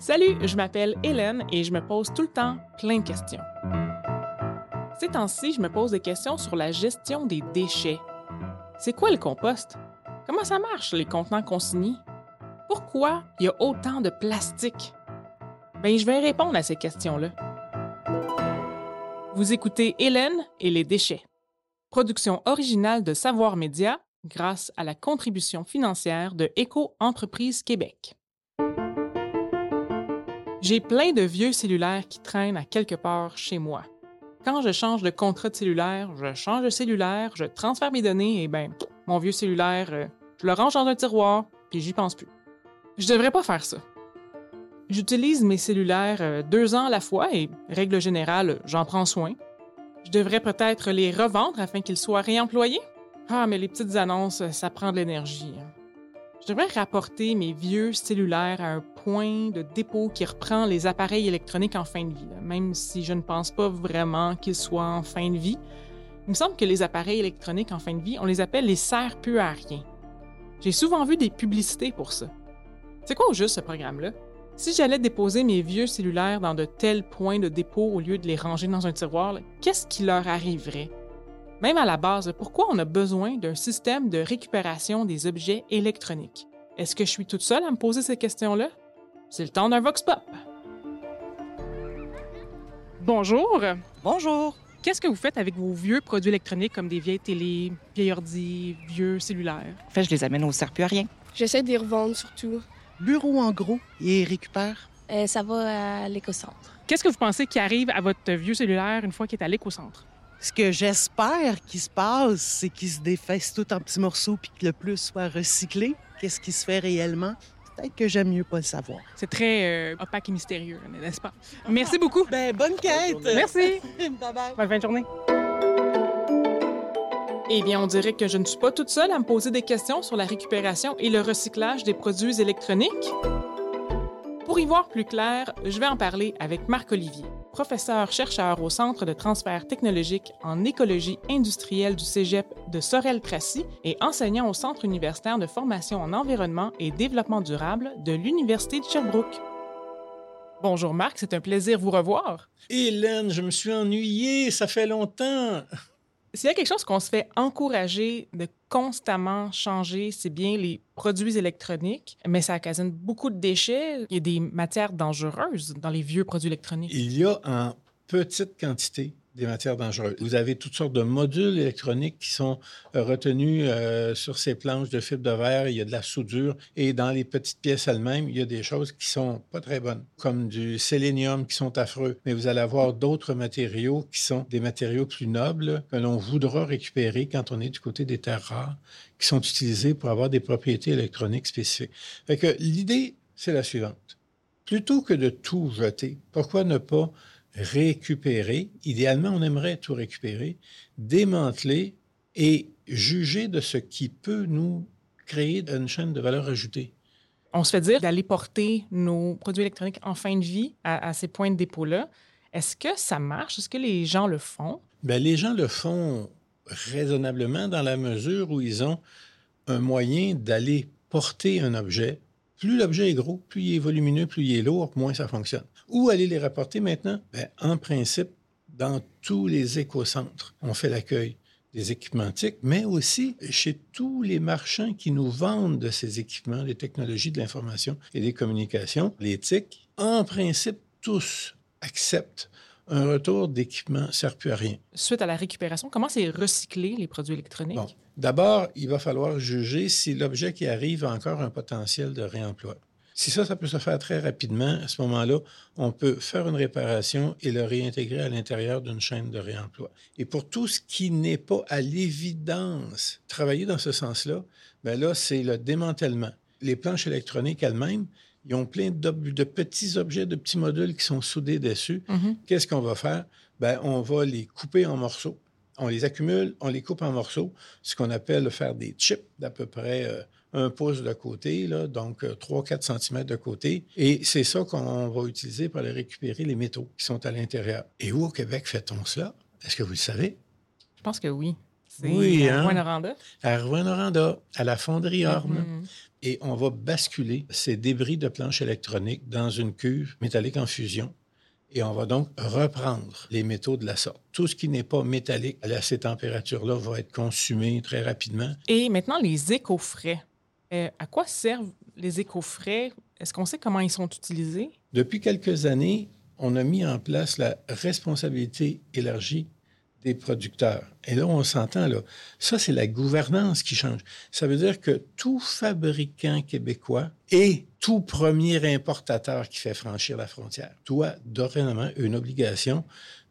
Salut, je m'appelle Hélène et je me pose tout le temps plein de questions. Ces temps-ci, je me pose des questions sur la gestion des déchets. C'est quoi le compost? Comment ça marche, les contenants consignés? Pourquoi il y a autant de plastique? Ben, je vais répondre à ces questions-là. Vous écoutez Hélène et les déchets. Production originale de Savoir Média grâce à la contribution financière de Éco-Entreprise Québec. J'ai plein de vieux cellulaires qui traînent à quelque part chez moi. Quand je change de contrat de cellulaire, je change de cellulaire, je transfère mes données et ben, mon vieux cellulaire, euh, je le range dans un tiroir puis j'y pense plus. Je devrais pas faire ça. J'utilise mes cellulaires euh, deux ans à la fois et, règle générale, j'en prends soin. Je devrais peut-être les revendre afin qu'ils soient réemployés. Ah, mais les petites annonces, ça prend de l'énergie. hein. Je devrais rapporter mes vieux cellulaires à un point de dépôt qui reprend les appareils électroniques en fin de vie, même si je ne pense pas vraiment qu'ils soient en fin de vie. Il me semble que les appareils électroniques en fin de vie, on les appelle les serre plus à rien. J'ai souvent vu des publicités pour ça. C'est quoi au juste ce programme-là? Si j'allais déposer mes vieux cellulaires dans de tels points de dépôt au lieu de les ranger dans un tiroir, qu'est-ce qui leur arriverait? Même à la base, pourquoi on a besoin d'un système de récupération des objets électroniques? Est-ce que je suis toute seule à me poser ces questions-là? C'est le temps d'un Vox Pop. Bonjour. Bonjour. Qu'est-ce que vous faites avec vos vieux produits électroniques comme des vieilles télés, vieilles ordi, vieux cellulaires? En fait, je les amène au sert plus à rien. J'essaie de les revendre surtout. Bureau en gros et récupère? Euh, ça va à l'éco-centre. Qu'est-ce que vous pensez qui arrive à votre vieux cellulaire une fois qu'il est à l'éco-centre? Ce que j'espère qui se passe, c'est qu'il se défaisse tout en petits morceaux puis que le plus soit recyclé. Qu'est-ce qui se fait réellement? Peut-être que j'aime mieux pas le savoir. C'est très euh, opaque et mystérieux, n'est-ce pas? Merci beaucoup. Ben, bonne quête! Merci. Bye-bye. Bonne fin de journée. Eh bien, on dirait que je ne suis pas toute seule à me poser des questions sur la récupération et le recyclage des produits électroniques. Pour y voir plus clair, je vais en parler avec Marc Olivier, professeur-chercheur au Centre de transfert technologique en écologie industrielle du Cégep de Sorel-Tracy et enseignant au Centre universitaire de formation en environnement et développement durable de l'Université de Sherbrooke. Bonjour Marc, c'est un plaisir vous revoir. Hélène, je me suis ennuyé, ça fait longtemps. S'il y a quelque chose qu'on se fait encourager de constamment changer, c'est bien les produits électroniques, mais ça occasionne beaucoup de déchets. Il y a des matières dangereuses dans les vieux produits électroniques. Il y a en petite quantité des matières dangereuses. Vous avez toutes sortes de modules électroniques qui sont euh, retenus euh, sur ces planches de fibre de verre. Il y a de la soudure et dans les petites pièces elles-mêmes, il y a des choses qui sont pas très bonnes, comme du sélénium qui sont affreux. Mais vous allez avoir d'autres matériaux qui sont des matériaux plus nobles que l'on voudra récupérer quand on est du côté des terres rares, qui sont utilisés pour avoir des propriétés électroniques spécifiques. Fait l'idée, c'est la suivante. Plutôt que de tout jeter, pourquoi ne pas récupérer, idéalement on aimerait tout récupérer, démanteler et juger de ce qui peut nous créer une chaîne de valeur ajoutée. On se fait dire d'aller porter nos produits électroniques en fin de vie à, à ces points de dépôt-là. Est-ce que ça marche? Est-ce que les gens le font? Ben, les gens le font raisonnablement dans la mesure où ils ont un moyen d'aller porter un objet. Plus l'objet est gros, plus il est volumineux, plus il est lourd, moins ça fonctionne. Où aller les rapporter maintenant? Ben, en principe, dans tous les écocentres, on fait l'accueil des équipements TIC, mais aussi chez tous les marchands qui nous vendent de ces équipements, les technologies de l'information et des communications, les TIC, en principe, tous acceptent un retour d'équipement sert plus à rien. Suite à la récupération, comment c'est recyclé les produits électroniques? Bon. D'abord, il va falloir juger si l'objet qui arrive a encore un potentiel de réemploi. Si ça, ça peut se faire très rapidement, à ce moment-là, on peut faire une réparation et le réintégrer à l'intérieur d'une chaîne de réemploi. Et pour tout ce qui n'est pas à l'évidence travailler dans ce sens-là, ben là, c'est le démantèlement. Les planches électroniques elles-mêmes, ils ont plein de, petits objets, de petits modules qui sont soudés dessus. Mhm. Qu'est-ce qu'on va faire? Ben, on va les couper en morceaux. On les accumule, on les coupe en morceaux, ce qu'on appelle faire des chips d'à peu près euh, un pouce de côté, là, donc euh, 3-4 cm de côté. Et c'est ça qu'on va utiliser pour aller récupérer les métaux qui sont à l'intérieur. Et où au Québec fait-on cela? Est-ce que vous le savez? Je pense que oui. Oui, à hein? Rouyn-Noranda. À Rouen-Noranda, à la fonderie Orme. Mhm. et on va basculer ces débris de planches électroniques dans une cuve métallique en fusion. Et on va donc reprendre les métaux de la sorte. Tout ce qui n'est pas métallique à ces températures-là va être consumé très rapidement. Et maintenant, les éco-frais. Euh, à quoi servent les éco-frais? Est-ce qu'on sait comment ils sont utilisés? Depuis quelques années, on a mis en place la responsabilité élargie des producteurs. Et là, on s'entend, là. Ça, c'est la gouvernance qui change. Ça veut dire que tout fabricant québécois et tout premier importateur qui fait franchir la frontière doit dorénavant une obligation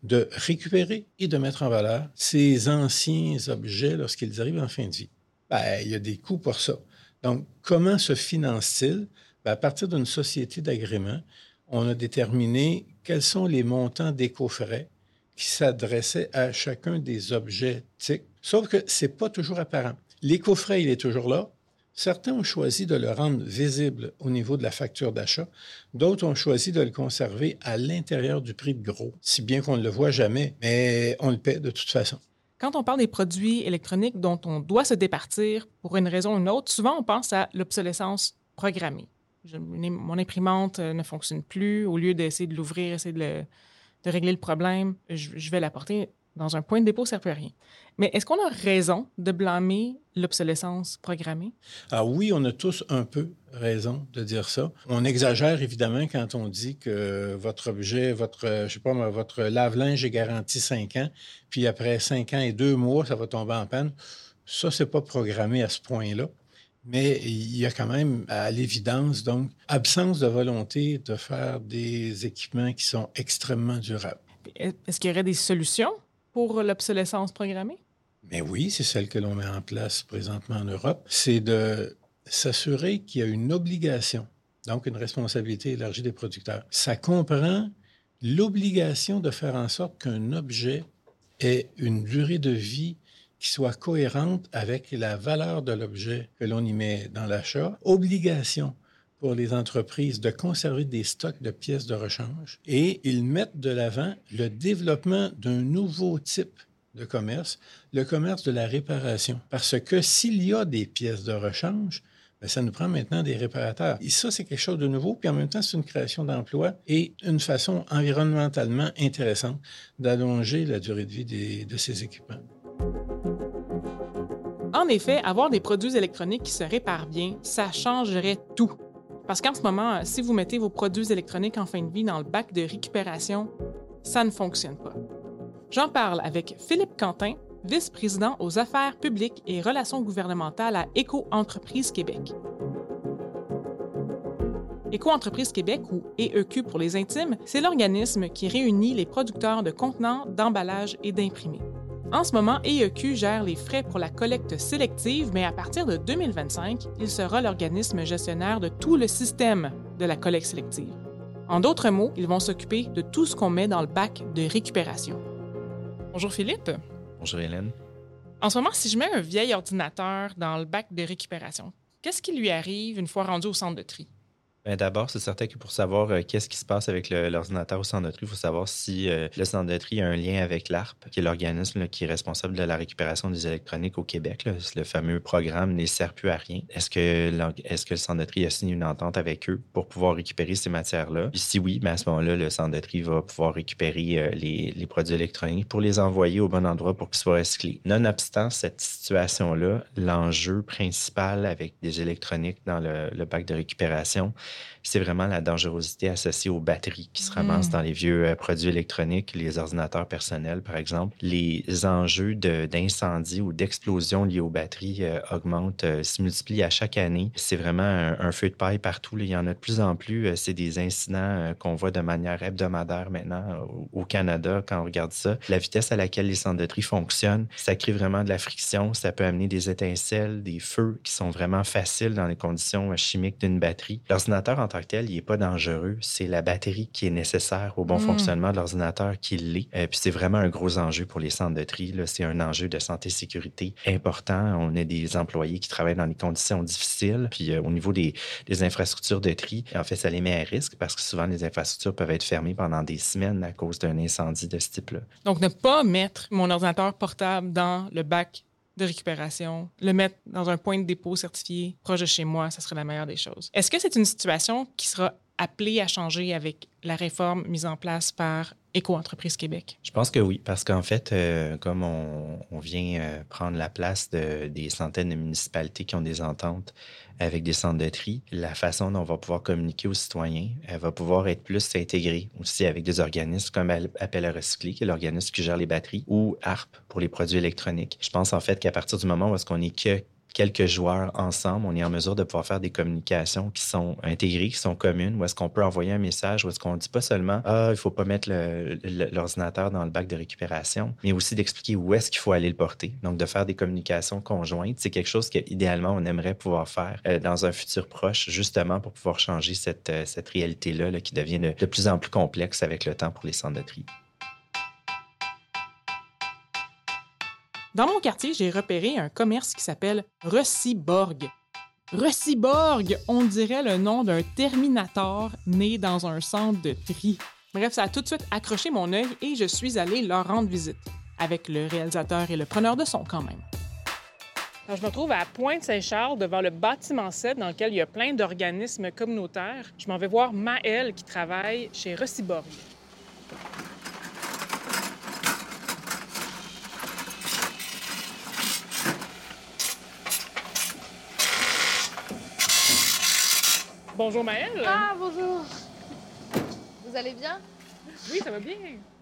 de récupérer et de mettre en valeur ces anciens objets lorsqu'ils arrivent en fin de vie. Ben, il y a des coûts pour ça. Donc, comment se finance-t-il? Ben, à partir d'une société d'agrément, on a déterminé quels sont les montants d'éco-frais qui s'adressaient à chacun des objets TIC. Sauf que ce n'est pas toujours apparent. L'éco-frais, il est toujours là. Certains ont choisi de le rendre visible au niveau de la facture d'achat. D'autres ont choisi de le conserver à l'intérieur du prix de gros, si bien qu'on ne le voit jamais, mais on le paie de toute façon. Quand on parle des produits électroniques dont on doit se départir pour une raison ou une autre, souvent on pense à l'obsolescence programmée. mon imprimante euh, ne fonctionne plus. Au lieu d'essayer de l'ouvrir, essayer de, régler le problème, je, vais l'apporter dans un point de dépôt, ça ne à rien. Mais est-ce qu'on a raison de blâmer l'obsolescence programmée? Ah oui, on a tous un peu raison de dire ça. On exagère évidemment quand on dit que votre objet, votre, je sais pas, votre lave-linge est garanti cinq ans, puis après cinq ans et deux mois, ça va tomber en panne. Ça, c'est pas programmé à ce point-là. Mais il y a quand même, à l'évidence, donc, absence de volonté de faire des équipements qui sont extrêmement durables. Est-ce qu'il y aurait des solutions l'obsolescence programmée? Mais oui, c'est celle que l'on met en place présentement en Europe. C'est de s'assurer qu'il y a une obligation, donc une responsabilité élargie des producteurs. Ça comprend l'obligation de faire en sorte qu'un objet ait une durée de vie qui soit cohérente avec la valeur de l'objet que l'on y met dans l'achat. Obligation pour les entreprises de conserver des stocks de pièces de rechange et ils mettent de l'avant le développement d'un nouveau type de commerce, le commerce de la réparation. Parce que s'il y a des pièces de rechange, ben, ça nous prend maintenant des réparateurs. Et ça, c'est quelque chose de nouveau, puis en même temps, c'est une création d'emplois et une façon environnementalement intéressante d'allonger la durée de vie de ces équipements. En effet, avoir des produits électroniques qui se réparent bien, ça changerait tout. Parce qu'en ce moment, si vous mettez vos produits électroniques en fin de vie dans le bac de récupération, ça ne fonctionne pas. J'en parle avec Philippe Quentin, vice-président aux affaires publiques et relations gouvernementales à Éco-entreprise Québec. Éco-entreprise Québec, ou EEQ pour les intimes, c'est l'organisme qui réunit les producteurs de contenants, d'emballages et d'imprimés. En ce moment, EEQ gère les frais pour la collecte sélective, mais à partir de 2025, il sera l'organisme gestionnaire de tout le système de la collecte sélective. En d'autres mots, ils vont s'occuper de tout ce qu'on met dans le bac de récupération. Bonjour Philippe. Bonjour Hélène. En ce moment, si je mets un vieil ordinateur dans le bac de récupération, qu'est-ce qui lui arrive une fois rendu au centre de tri? Ben, d'abord, c'est certain que pour savoir euh, qu'est-ce qui se passe avec l'ordinateur au centre de il faut savoir si euh, le centre de a un lien avec l'ARP, qui est l'organisme qui est responsable de la récupération des électroniques au Québec. Le fameux programme ne sert plus à rien. Est-ce que, est que le centre de a signé une entente avec eux pour pouvoir récupérer ces matières-là? si oui, ben, à ce moment-là, le centre de va pouvoir récupérer euh, les, les, produits électroniques pour les envoyer au bon endroit pour qu'ils soient recyclés. Nonobstant cette situation-là, l'enjeu principal avec des électroniques dans le, le bac de récupération, c'est vraiment la dangerosité associée aux batteries qui se ramassent mm. dans les vieux euh, produits électroniques, les ordinateurs personnels, par exemple. Les enjeux d'incendie ou d'explosion liés aux batteries euh, augmentent, euh, se multiplient à chaque année. C'est vraiment un, feu de paille partout. Il y en a de plus en plus. c'est des incidents qu'on voit de manière hebdomadaire maintenant au, Canada quand on regarde ça. La vitesse à laquelle les centres de tri fonctionnent, ça crée vraiment de la friction. Ça peut amener des étincelles, des feux qui sont vraiment faciles dans les conditions chimiques d'une batterie. L'ordinateur en tant que tel, il n'est pas dangereux. C'est la batterie qui est nécessaire au bon mm. fonctionnement de l'ordinateur qui l'est. euh, puis c'est vraiment un gros enjeu pour les centres de tri. C'est un enjeu de santé-sécurité important. On a des employés qui travaillent dans des conditions difficiles. Puis euh, au niveau des, des, infrastructures de tri, en fait, ça les met à risque parce que souvent les infrastructures peuvent être fermées pendant des semaines à cause d'un incendie de ce type-là. Donc, ne pas mettre mon ordinateur portable dans le bac de récupération, le mettre dans un point de dépôt certifié proche de chez moi, ça serait la meilleure des choses. Est-ce que c'est une situation qui sera appelée à changer avec la réforme mise en place par Éco-entreprise Québec? Je pense que oui, parce qu'en fait, euh, comme on, vient euh, prendre la place de, des centaines de municipalités qui ont des ententes avec des centres de tri, la façon dont on va pouvoir communiquer aux citoyens, elle va pouvoir être plus intégrée aussi avec des organismes comme Appel à recycler, qui est l'organisme qui gère les batteries, ou ARP pour les produits électroniques. Je pense en fait qu'à partir du moment où est-ce qu'on est que quelques joueurs ensemble, on est en mesure de pouvoir faire des communications qui sont intégrées, qui sont communes, où est-ce qu'on peut envoyer un message, où est-ce qu'on ne dit pas seulement Ah, il faut pas mettre l'ordinateur dans le bac de récupération, mais aussi d'expliquer où est-ce qu'il faut aller le porter. Donc, de faire des communications conjointes, c'est quelque chose qu'idéalement, on aimerait pouvoir faire euh, dans un futur proche, justement pour pouvoir changer cette, euh, réalité-là là, qui devient de, de plus en plus complexe avec le temps pour les centres de tri. Dans mon quartier, j'ai repéré un commerce qui s'appelle Reciborg. Reciborg, on dirait le nom d'un Terminator né dans un centre de tri. Bref, ça a tout de suite accroché mon œil et je suis allé leur rendre visite, avec le réalisateur et le preneur de son quand même. Alors, je me trouve à Pointe-Saint-Charles devant le bâtiment 7 dans lequel il y a plein d'organismes communautaires. Je m'en vais voir Maëlle qui travaille chez Reciborg. Bonjour Maëlle. Ah, bonjour. Vous allez bien? Oui, ça va bien.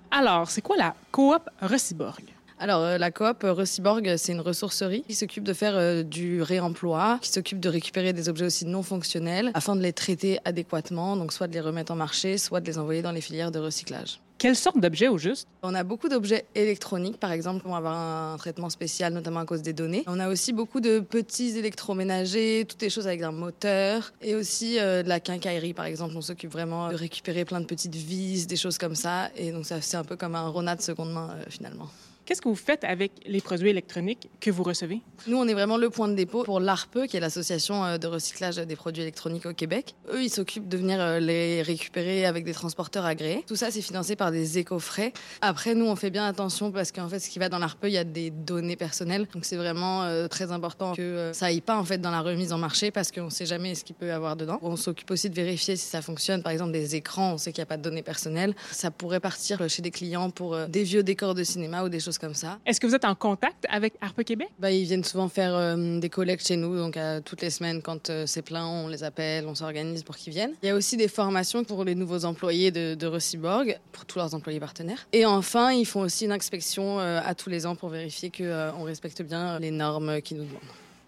Alors, c'est quoi la coop Reciborg? Alors, euh, la coop Reciborg, c'est une ressourcerie qui s'occupe de faire euh, du réemploi, qui s'occupe de récupérer des objets aussi non fonctionnels afin de les traiter adéquatement, donc soit de les remettre en marché, soit de les envoyer dans les filières de recyclage. Quelle sorte d'objets au juste? On a beaucoup d'objets électroniques, par exemple, qui vont avoir un traitement spécial, notamment à cause des données. On a aussi beaucoup de petits électroménagers, toutes les choses avec un moteur, et aussi euh, de la quincaillerie, par exemple. On s'occupe vraiment de récupérer plein de petites vis, des choses comme ça, et donc ça c'est un peu comme un Rona de seconde main, euh, finalement. Qu'est-ce que vous faites avec les produits électroniques que vous recevez? Nous, on est vraiment le point de dépôt pour l'ARPE, qui est l'association euh, de recyclage des produits électroniques au Québec. Eux, ils s'occupent de venir euh, les récupérer avec des transporteurs agréés. Tout ça, c'est financé par des éco-frais. Après, nous, on fait bien attention parce qu'en fait, ce qui va dans l'ARPE, il y a des données personnelles. Donc, c'est vraiment euh, très important que ça aille pas en fait dans la remise en marché parce qu'on sait jamais ce qu'il peut y avoir dedans. On s'occupe aussi de vérifier si ça fonctionne. Par exemple, des écrans, on sait qu'il n'y a pas de données personnelles. Ça pourrait partir chez des clients pour des vieux décors de cinéma ou des choses comme ça. Est-ce que vous êtes en contact avec ARPE Québec? Bah, ils viennent souvent faire euh, des collectes chez nous, donc euh, toutes les semaines, quand euh, c'est plein, on les appelle, on s'organise pour qu'ils viennent. Il y a aussi des formations pour les nouveaux employés de, de Reciborg, pour tous leurs employés partenaires. Et enfin, ils font aussi une inspection à tous les ans pour vérifier qu'on respecte bien les normes qu'ils nous demandent.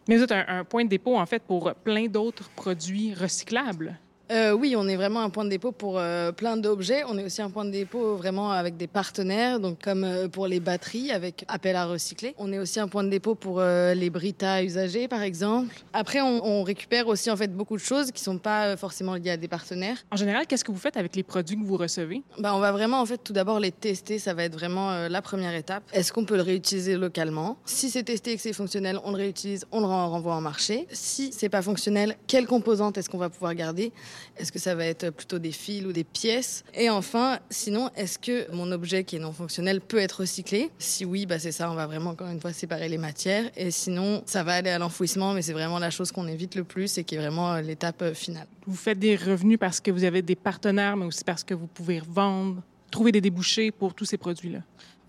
Mais vous êtes un, un point de dépôt, en fait, pour plein d'autres produits recyclables. Euh, oui, on est vraiment un point de dépôt pour euh, plein d'objets. On est aussi un point de dépôt vraiment avec des partenaires, donc comme euh, pour les batteries avec appel à recycler. On est aussi un point de dépôt pour euh, les Brita usagés, par exemple. Après, on, on, récupère aussi en fait beaucoup de choses qui sont pas forcément liées à des partenaires. En général, qu'est-ce que vous faites avec les produits que vous recevez? Bah, on va vraiment en fait tout d'abord les tester. Ça va être vraiment la première étape. Est-ce qu'on peut le réutiliser localement? Si c'est testé et que c'est fonctionnel, on le réutilise, on le renvoie en marché. Si c'est pas fonctionnel, quelles composantes est-ce qu'on va pouvoir garder? Est-ce que ça va être plutôt des fils ou des pièces? Et enfin, sinon, est-ce que mon objet qui est non fonctionnel peut être recyclé? Si oui, bah c'est ça, on va vraiment encore une fois séparer les matières. Et sinon, ça va aller à l'enfouissement, mais c'est vraiment la chose qu'on évite le plus et qui est vraiment l'étape finale. Vous faites des revenus parce que vous avez des partenaires, mais aussi parce que vous pouvez vendre, trouver des débouchés pour tous ces produits-là?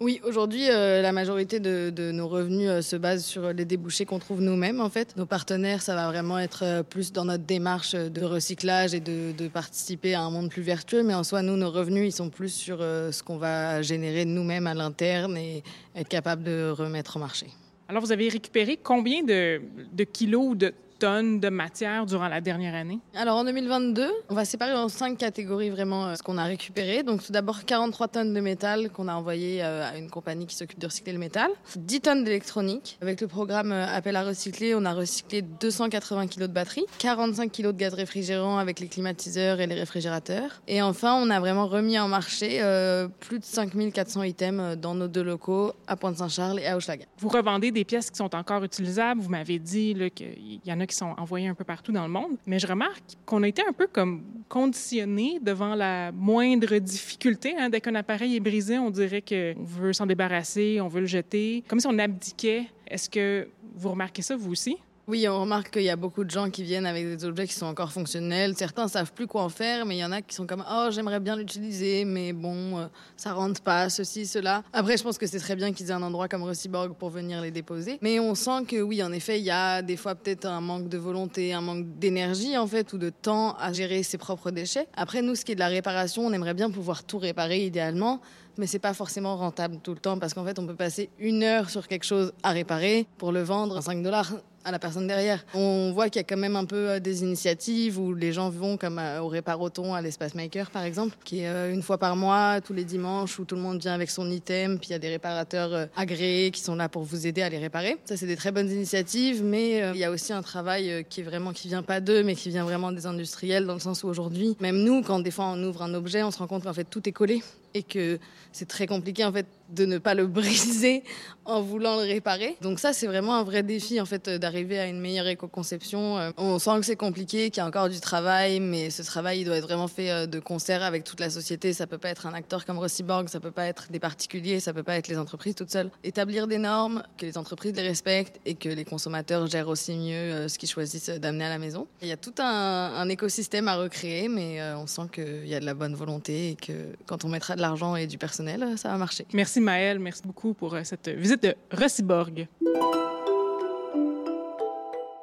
Oui, aujourd'hui, euh, la majorité de, nos revenus euh, se base sur les débouchés qu'on trouve nous-mêmes, en fait. Nos partenaires, ça va vraiment être euh, plus dans notre démarche de recyclage et de, participer à un monde plus vertueux. Mais en soi, nous, nos revenus, ils sont plus sur ce qu'on va générer nous-mêmes à l'interne et être capable de remettre en marché. Alors, vous avez récupéré combien de, kilos de tonnes de matière durant la dernière année? Alors en 2022, on va séparer en cinq catégories vraiment euh, ce qu'on a récupéré. Donc tout d'abord 43 tonnes de métal qu'on a envoyé euh, à une compagnie qui s'occupe de recycler le métal. 10 tonnes d'électronique. Avec le programme euh, Appel à recycler, on a recyclé 280 kg de batterie, 45 kg de gaz réfrigérant avec les climatiseurs et les réfrigérateurs. Et enfin, on a vraiment remis en marché euh, plus de 5400 items dans nos deux locaux à Pointe-Saint-Charles et à Hochelaga. Vous revendez des pièces qui sont encore utilisables. Vous m'avez dit qu'il y en a qui sont envoyés un peu partout dans le monde. Mais je remarque qu'on a été un peu comme conditionné devant la moindre difficulté. Hein. Dès qu'un appareil est brisé, on dirait qu'on veut s'en débarrasser, on veut le jeter, comme si on abdiquait. Est-ce que vous remarquez ça, vous aussi? Oui, on remarque qu'il y a beaucoup de gens qui viennent avec des objets qui sont encore fonctionnels. Certains savent plus quoi en faire, mais il y en a qui sont comme oh j'aimerais bien l'utiliser, mais bon euh, ça rentre pas, ceci, cela. Après, je pense que c'est très bien qu'ils aient un endroit comme Rossiborg pour venir les déposer. Mais on sent que oui, en effet, il y a des fois peut-être un manque de volonté, un manque d'énergie en fait ou de temps à gérer ses propres déchets. Après, nous, ce qui est de la réparation, on aimerait bien pouvoir tout réparer idéalement mais c'est pas forcément rentable tout le temps parce qu'en fait, on peut passer une heure sur quelque chose à réparer pour le vendre à 5 dollars à la personne derrière. On voit qu'il y a quand même un peu euh, des initiatives où les gens vont comme euh, au Réparoton, à l'Espace Maker par exemple, qui est euh, une fois par mois, tous les dimanches, où tout le monde vient avec son item, puis il y a des réparateurs agréés qui sont là pour vous aider à les réparer. Ça, c'est des très bonnes initiatives, mais il y a aussi un travail qui est vraiment, qui vient pas d'eux, mais qui vient vraiment des industriels, dans le sens où aujourd'hui, même nous, quand des fois on ouvre un objet, on se rend compte qu'en fait tout est collé et que c'est très compliqué en fait de ne pas le briser en voulant le réparer. Donc ça, c'est vraiment un vrai défi en fait d'arriver à une meilleure éco-conception. Euh, on sent que c'est compliqué, qu'il y a encore du travail, mais ce travail il doit être vraiment fait euh, de concert avec toute la société. Ça peut pas être un acteur comme Rossiborg, ça peut pas être des particuliers, ça peut pas être les entreprises toutes seules. Établir des normes, que les entreprises les respectent et que les consommateurs gèrent aussi mieux euh, ce qu'ils choisissent d'amener à la maison. Il y a tout un, un écosystème à recréer, mais on sent qu'il y a de la bonne volonté et que quand on mettra de l'argent et du personnel, ça va marcher. Merci Maëlle, merci beaucoup pour euh, cette visite de Rossiborg.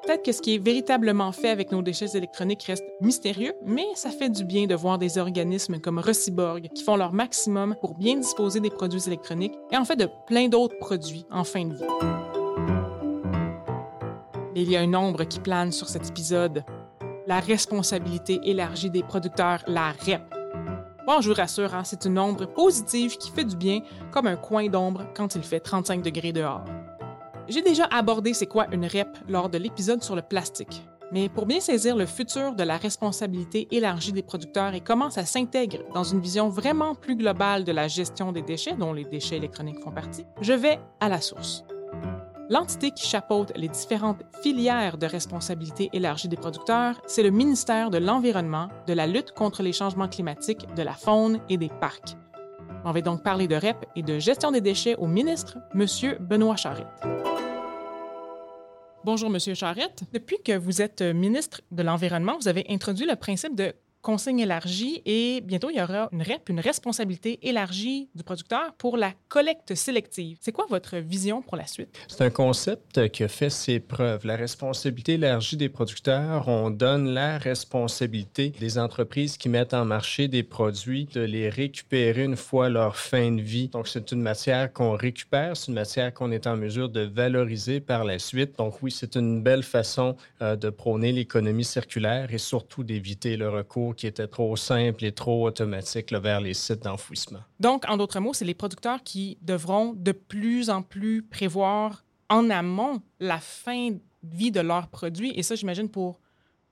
Peut-être que ce qui est véritablement fait avec nos déchets électroniques reste mystérieux, mais ça fait du bien de voir des organismes comme Rossiborg qui font leur maximum pour bien disposer des produits électroniques et en fait de plein d'autres produits en fin de vie. il y a une ombre qui plane sur cet épisode, la responsabilité élargie des producteurs, la REP. Bon, je vous rassure, hein, c'est une ombre positive qui fait du bien, comme un coin d'ombre quand il fait 35 degrés dehors. J'ai déjà abordé c'est quoi une REP lors de l'épisode sur le plastique. Mais pour bien saisir le futur de la responsabilité élargie des producteurs et comment ça s'intègre dans une vision vraiment plus globale de la gestion des déchets, dont les déchets électroniques font partie, je vais à la source. L'entité qui chapeaute les différentes filières de responsabilité élargie des producteurs, c'est le ministère de l'Environnement, de la lutte contre les changements climatiques, de la faune et des parcs. On va donc parler de REP et de gestion des déchets au ministre, M. Benoît Charette. Bonjour, M. Charette. Depuis que vous êtes ministre de l'Environnement, vous avez introduit le principe de consigne élargie et bientôt, il y aura une REP, une responsabilité élargie du producteur pour la collecte sélective. C'est quoi votre vision pour la suite? C'est un concept qui a fait ses preuves. La responsabilité élargie des producteurs, on donne la responsabilité des entreprises qui mettent en marché des produits de les récupérer une fois leur fin de vie. Donc, c'est une matière qu'on récupère, c'est une matière qu'on est en mesure de valoriser par la suite. Donc, oui, c'est une belle façon euh, de prôner l'économie circulaire et surtout d'éviter le recours qui était trop simple et trop automatique vers les sites d'enfouissement. Donc, en d'autres mots, c'est les producteurs qui devront de plus en plus prévoir en amont la fin de vie de leurs produits. Et ça, j'imagine, pour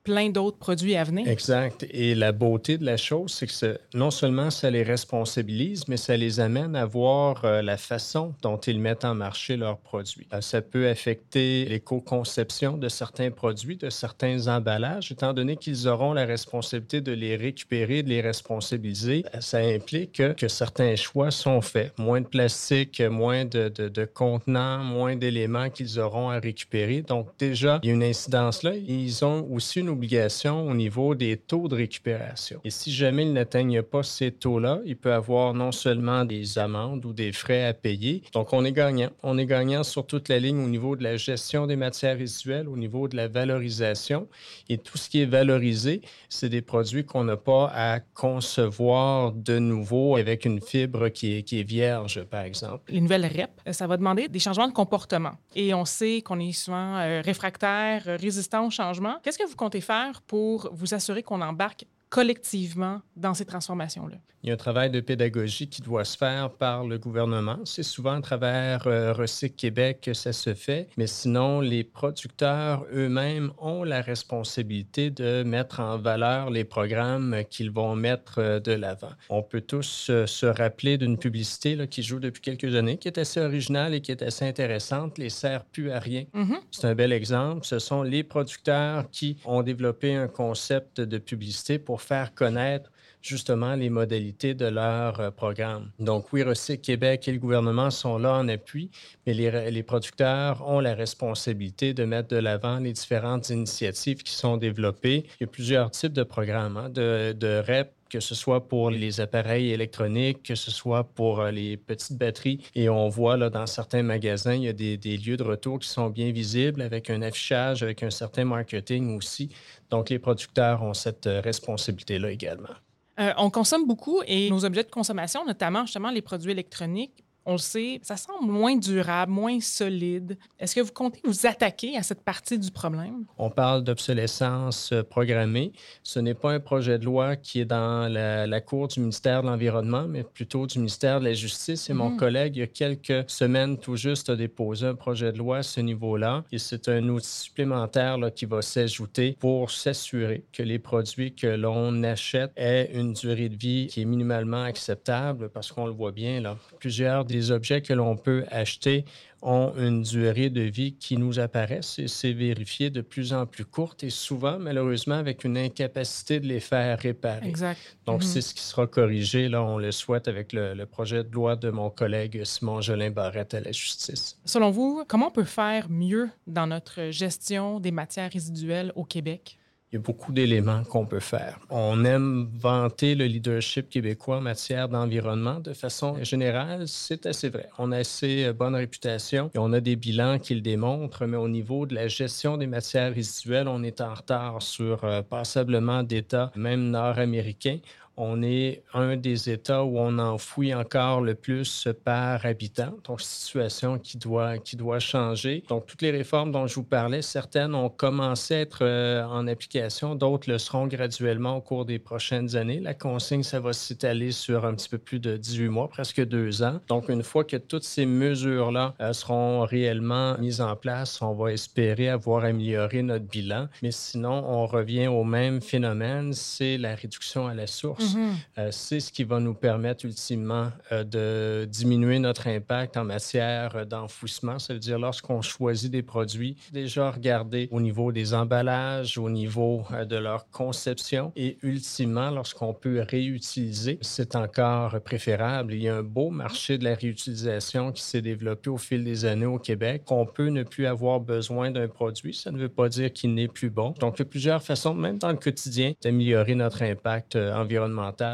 plein d'autres produits à venir. Exact. Et la beauté de la chose, c'est que non seulement ça les responsabilise, mais ça les amène à voir euh, la façon dont ils mettent en marché leurs produits. Euh, ça peut affecter l'éco-conception de certains produits, de certains emballages, étant donné qu'ils auront la responsabilité de les récupérer, de les responsabiliser. Euh, ça implique que, certains choix sont faits. Moins de plastique, moins de, de, de contenants, moins d'éléments qu'ils auront à récupérer. Donc déjà, il y a une incidence là. Ils ont aussi une obligation au niveau des taux de récupération. Et si jamais ils n'atteignent pas ces taux-là, il peut avoir non seulement des amendes ou des frais à payer. Donc, on est gagnant. On est gagnant sur toute la ligne au niveau de la gestion des matières résiduelles, au niveau de la valorisation. Et tout ce qui est valorisé, c'est des produits qu'on n'a pas à concevoir de nouveau avec une fibre qui est, vierge, par exemple. Les nouvelles REP, ça va demander des changements de comportement. Et on sait qu'on est souvent euh, réfractaire, résistant au changement. Qu'est-ce que vous comptez pour vous assurer qu'on embarque collectivement dans ces transformations-là? Il y a un travail de pédagogie qui doit se faire par le gouvernement. C'est souvent à travers euh, Recyc Québec que ça se fait, mais sinon, les producteurs eux-mêmes ont la responsabilité de mettre en valeur les programmes qu'ils vont mettre euh, de l'avant. On peut tous euh, se rappeler d'une publicité là, qui joue depuis quelques années, qui est assez originale et qui est assez intéressante, les sert plus à rien. Mhm. C'est un bel exemple. Ce sont les producteurs qui ont développé un concept de publicité pour faire connaître justement les modalités de leur euh, programme. Donc oui, Recyc Québec et le gouvernement sont là en appui, mais les, les producteurs ont la responsabilité de mettre de l'avant les différentes initiatives qui sont développées. Il y a plusieurs types de programmes, hein, de, de REP que ce soit pour les appareils électroniques, que ce soit pour euh, les petites batteries. Et on voit là, dans certains magasins, il y a des, lieux de retour qui sont bien visibles avec un affichage, avec un certain marketing aussi. Donc, les producteurs ont cette euh, responsabilité-là également. Euh, on consomme beaucoup et nos objets de consommation, notamment justement les produits électroniques, on le sait, ça semble moins durable, moins solide. Est-ce que vous comptez vous attaquer à cette partie du problème? On parle d'obsolescence euh, programmée. Ce n'est pas un projet de loi qui est dans la, la cour du ministère de l'Environnement, mais plutôt du ministère de la Justice. Et mon Mhm. collègue, il y a quelques semaines tout juste, a déposé un projet de loi à ce niveau-là. Et c'est un outil supplémentaire là, qui va s'ajouter pour s'assurer que les produits que l'on achète aient une durée de vie qui est minimalement acceptable, parce qu'on le voit bien, là, plusieurs des objets que l'on peut acheter ont une durée de vie qui nous apparaissent et c'est vérifié de plus en plus courte et souvent, malheureusement, avec une incapacité de les faire réparer. Exact. Donc, Mhm. c'est ce qui sera corrigé, là, on le souhaite, avec le, le projet de loi de mon collègue Simon Jolin Barrette à la justice. Selon vous, comment on peut faire mieux dans notre gestion des matières résiduelles au Québec? Il y a beaucoup d'éléments qu'on peut faire. On aime vanter le leadership québécois en matière d'environnement. De façon générale, c'est assez vrai. On a assez euh, bonne réputation et on a des bilans qui le démontrent, mais au niveau de la gestion des matières résiduelles, on est en retard sur euh, passablement d'États, même nord-américains. On est un des États où on enfouit encore le plus par habitant. Donc, situation qui doit, qui doit changer. Donc, toutes les réformes dont je vous parlais, certaines ont commencé à être euh, en application, d'autres le seront graduellement au cours des prochaines années. La consigne, ça va s'étaler sur un petit peu plus de 18 mois, presque deux ans. Donc, une fois que toutes ces mesures-là euh, seront réellement mises en place, on va espérer avoir amélioré notre bilan. Mais sinon, on revient au même phénomène, c'est la réduction à la source. Mhm. Euh, c'est ce qui va nous permettre ultimement euh, de diminuer notre impact en matière euh, d'enfouissement. Ça veut dire lorsqu'on choisit des produits, déjà regarder au niveau des emballages, au niveau euh, de leur conception et ultimement, lorsqu'on peut réutiliser, c'est encore préférable. Il y a un beau marché de la réutilisation qui s'est développé au fil des années au Québec. On peut ne plus avoir besoin d'un produit. Ça ne veut pas dire qu'il n'est plus bon. Donc, il y a plusieurs façons, même dans le quotidien, d'améliorer notre impact euh,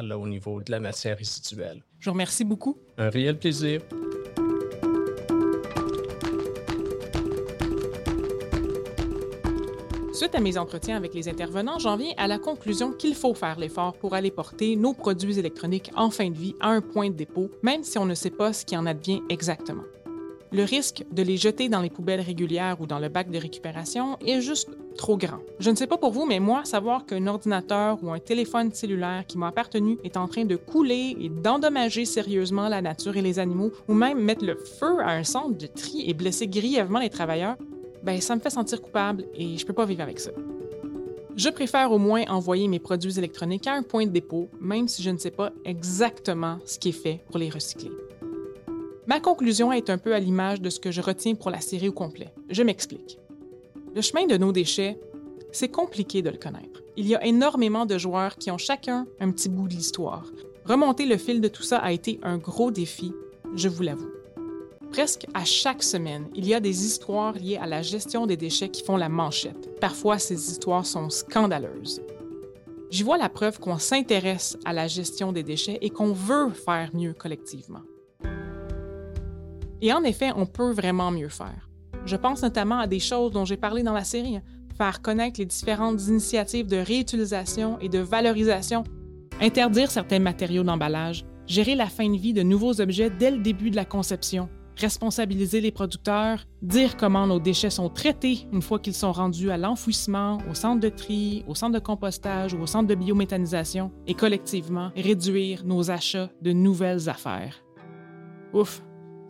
là, au niveau de la matière résiduelle. Je vous remercie beaucoup. Un réel plaisir. Suite à mes entretiens avec les intervenants, j'en viens à la conclusion qu'il faut faire l'effort pour aller porter nos produits électroniques en fin de vie à un point de dépôt, même si on ne sait pas ce qui en advient exactement. Le risque de les jeter dans les poubelles régulières ou dans le bac de récupération est juste trop grand. Je ne sais pas pour vous, mais moi, savoir qu'un ordinateur ou un téléphone cellulaire qui m'a appartenu est en train de couler et d'endommager sérieusement la nature et les animaux, ou même mettre le feu à un centre de tri et blesser grièvement les travailleurs, ben ça me fait sentir coupable et je peux pas vivre avec ça. Je préfère au moins envoyer mes produits électroniques à un point de dépôt, même si je ne sais pas exactement ce qui est fait pour les recycler. Ma conclusion est un peu à l'image de ce que je retiens pour la série au complet. Je m'explique. Le chemin de nos déchets, c'est compliqué de le connaître. Il y a énormément de joueurs qui ont chacun un petit bout de l'histoire. Remonter le fil de tout ça a été un gros défi, je vous l'avoue. Presque à chaque semaine, il y a des histoires liées à la gestion des déchets qui font la manchette. Parfois, ces histoires sont scandaleuses. J'y vois la preuve qu'on s'intéresse à la gestion des déchets et qu'on veut faire mieux collectivement. Et en effet, on peut vraiment mieux faire. Je pense notamment à des choses dont j'ai parlé dans la série, faire connaître les différentes initiatives de réutilisation et de valorisation, interdire certains matériaux d'emballage, gérer la fin de vie de nouveaux objets dès le début de la conception, responsabiliser les producteurs, dire comment nos déchets sont traités une fois qu'ils sont rendus à l'enfouissement, au centre de tri, au centre de compostage ou au centre de biométhanisation, et collectivement réduire nos achats de nouvelles affaires. Ouf,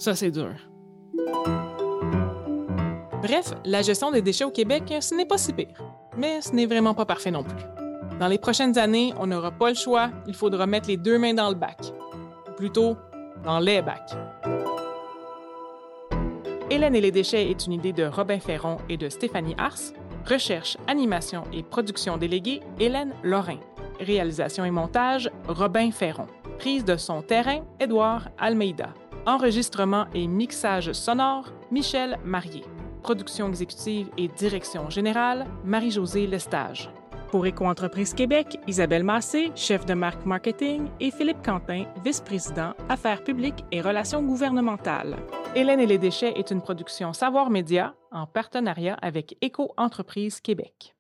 ça c'est dur. Bref, la gestion des déchets au Québec, ce n'est pas si pire, mais ce n'est vraiment pas parfait non plus. Dans les prochaines années, on n'aura pas le choix, il faudra mettre les deux mains dans le bac. Ou plutôt, dans les bacs. Hélène et les déchets est une idée de Robin Ferron et de Stéphanie Ars. Recherche, animation et production déléguée, Hélène Lorrain. Réalisation et montage, Robin Ferron. Prise de son terrain, Édouard Almeida. Enregistrement et mixage sonore, Michel Marié. Production exécutive et direction générale, Marie-Josée Lestage. Pour Éco-entreprise Québec, Isabelle Massé, chef de marque marketing, et Philippe Quentin, vice-président, affaires publiques et relations gouvernementales. Hélène et les déchets est une production Savoir Média en partenariat avec Éco-entreprise Québec.